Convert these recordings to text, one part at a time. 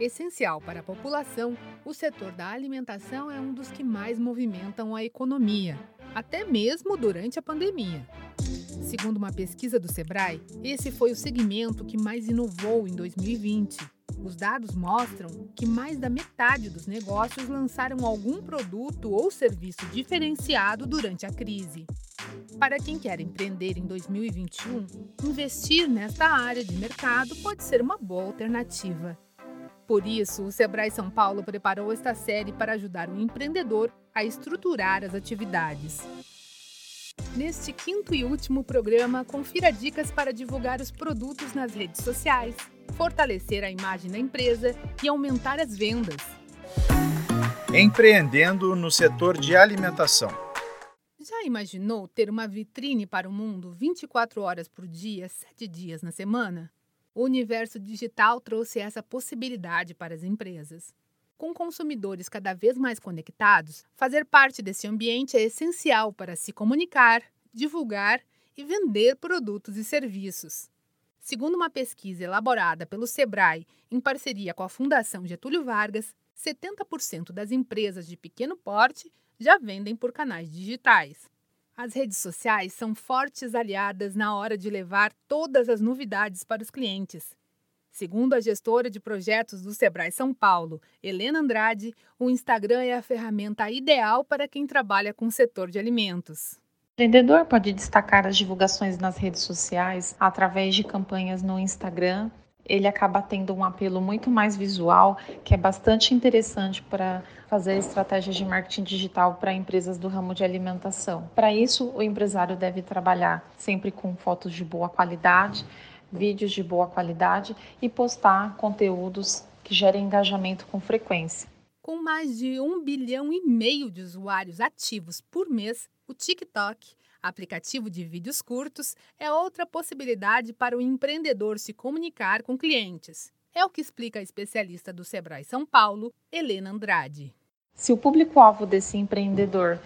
Essencial para a população, o setor da alimentação é um dos que mais movimentam a economia, até mesmo durante a pandemia. Segundo uma pesquisa do Sebrae, esse foi o segmento que mais inovou em 2020. Os dados mostram que mais da metade dos negócios lançaram algum produto ou serviço diferenciado durante a crise. Para quem quer empreender em 2021, investir nesta área de mercado pode ser uma boa alternativa. Por isso, o Sebrae São Paulo preparou esta série para ajudar o empreendedor a estruturar as atividades. Neste quinto e último programa, confira dicas para divulgar os produtos nas redes sociais, fortalecer a imagem da empresa e aumentar as vendas. Empreendendo no setor de alimentação. Já imaginou ter uma vitrine para o mundo 24 horas por dia, 7 dias na semana? O universo digital trouxe essa possibilidade para as empresas. Com consumidores cada vez mais conectados, fazer parte desse ambiente é essencial para se comunicar, divulgar e vender produtos e serviços. Segundo uma pesquisa elaborada pelo Sebrae em parceria com a Fundação Getúlio Vargas, 70% das empresas de pequeno porte já vendem por canais digitais. As redes sociais são fortes aliadas na hora de levar todas as novidades para os clientes. Segundo a gestora de projetos do Sebrae São Paulo, Helena Andrade, o Instagram é a ferramenta ideal para quem trabalha com o setor de alimentos. O empreendedor pode destacar as divulgações nas redes sociais através de campanhas no Instagram. Ele acaba tendo um apelo muito mais visual, que é bastante interessante para fazer estratégias de marketing digital para empresas do ramo de alimentação. Para isso, o empresário deve trabalhar sempre com fotos de boa qualidade, vídeos de boa qualidade e postar conteúdos que gerem engajamento com frequência. Com mais de um bilhão e meio de usuários ativos por mês, o TikTok, aplicativo de vídeos curtos, é outra possibilidade para o empreendedor se comunicar com clientes. É o que explica a especialista do Sebrae São Paulo, Helena Andrade. Se o público-alvo desse empreendedor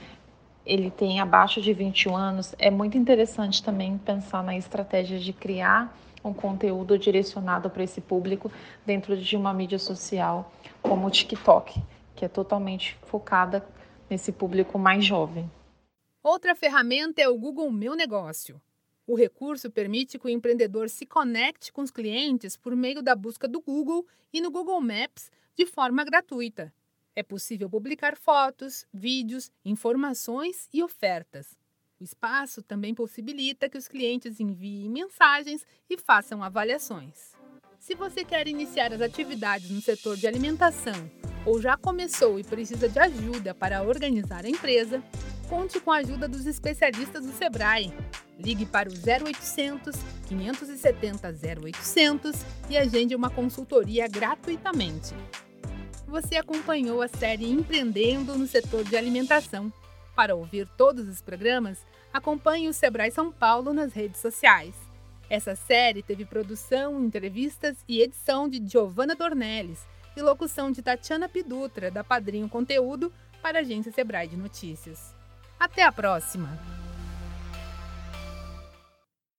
ele tem abaixo de 21 anos, é muito interessante também pensar na estratégia de criar um conteúdo direcionado para esse público dentro de uma mídia social como o TikTok, que é totalmente focada nesse público mais jovem. Outra ferramenta é o Google Meu Negócio. O recurso permite que o empreendedor se conecte com os clientes por meio da busca do Google e no Google Maps de forma gratuita. É possível publicar fotos, vídeos, informações e ofertas. O espaço também possibilita que os clientes enviem mensagens e façam avaliações. Se você quer iniciar as atividades no setor de alimentação ou já começou e precisa de ajuda para organizar a empresa, conte com a ajuda dos especialistas do Sebrae. Ligue para o 0800 570 0800 e agende uma consultoria gratuitamente. Você acompanhou a série Empreendendo no setor de alimentação. Para ouvir todos os programas, acompanhe o Sebrae São Paulo nas redes sociais. Essa série teve produção, entrevistas e edição de Giovanna Dornelles e locução de Tatiana Pidutra, da Padrinho Conteúdo, para a agência Sebrae de Notícias. Até a próxima!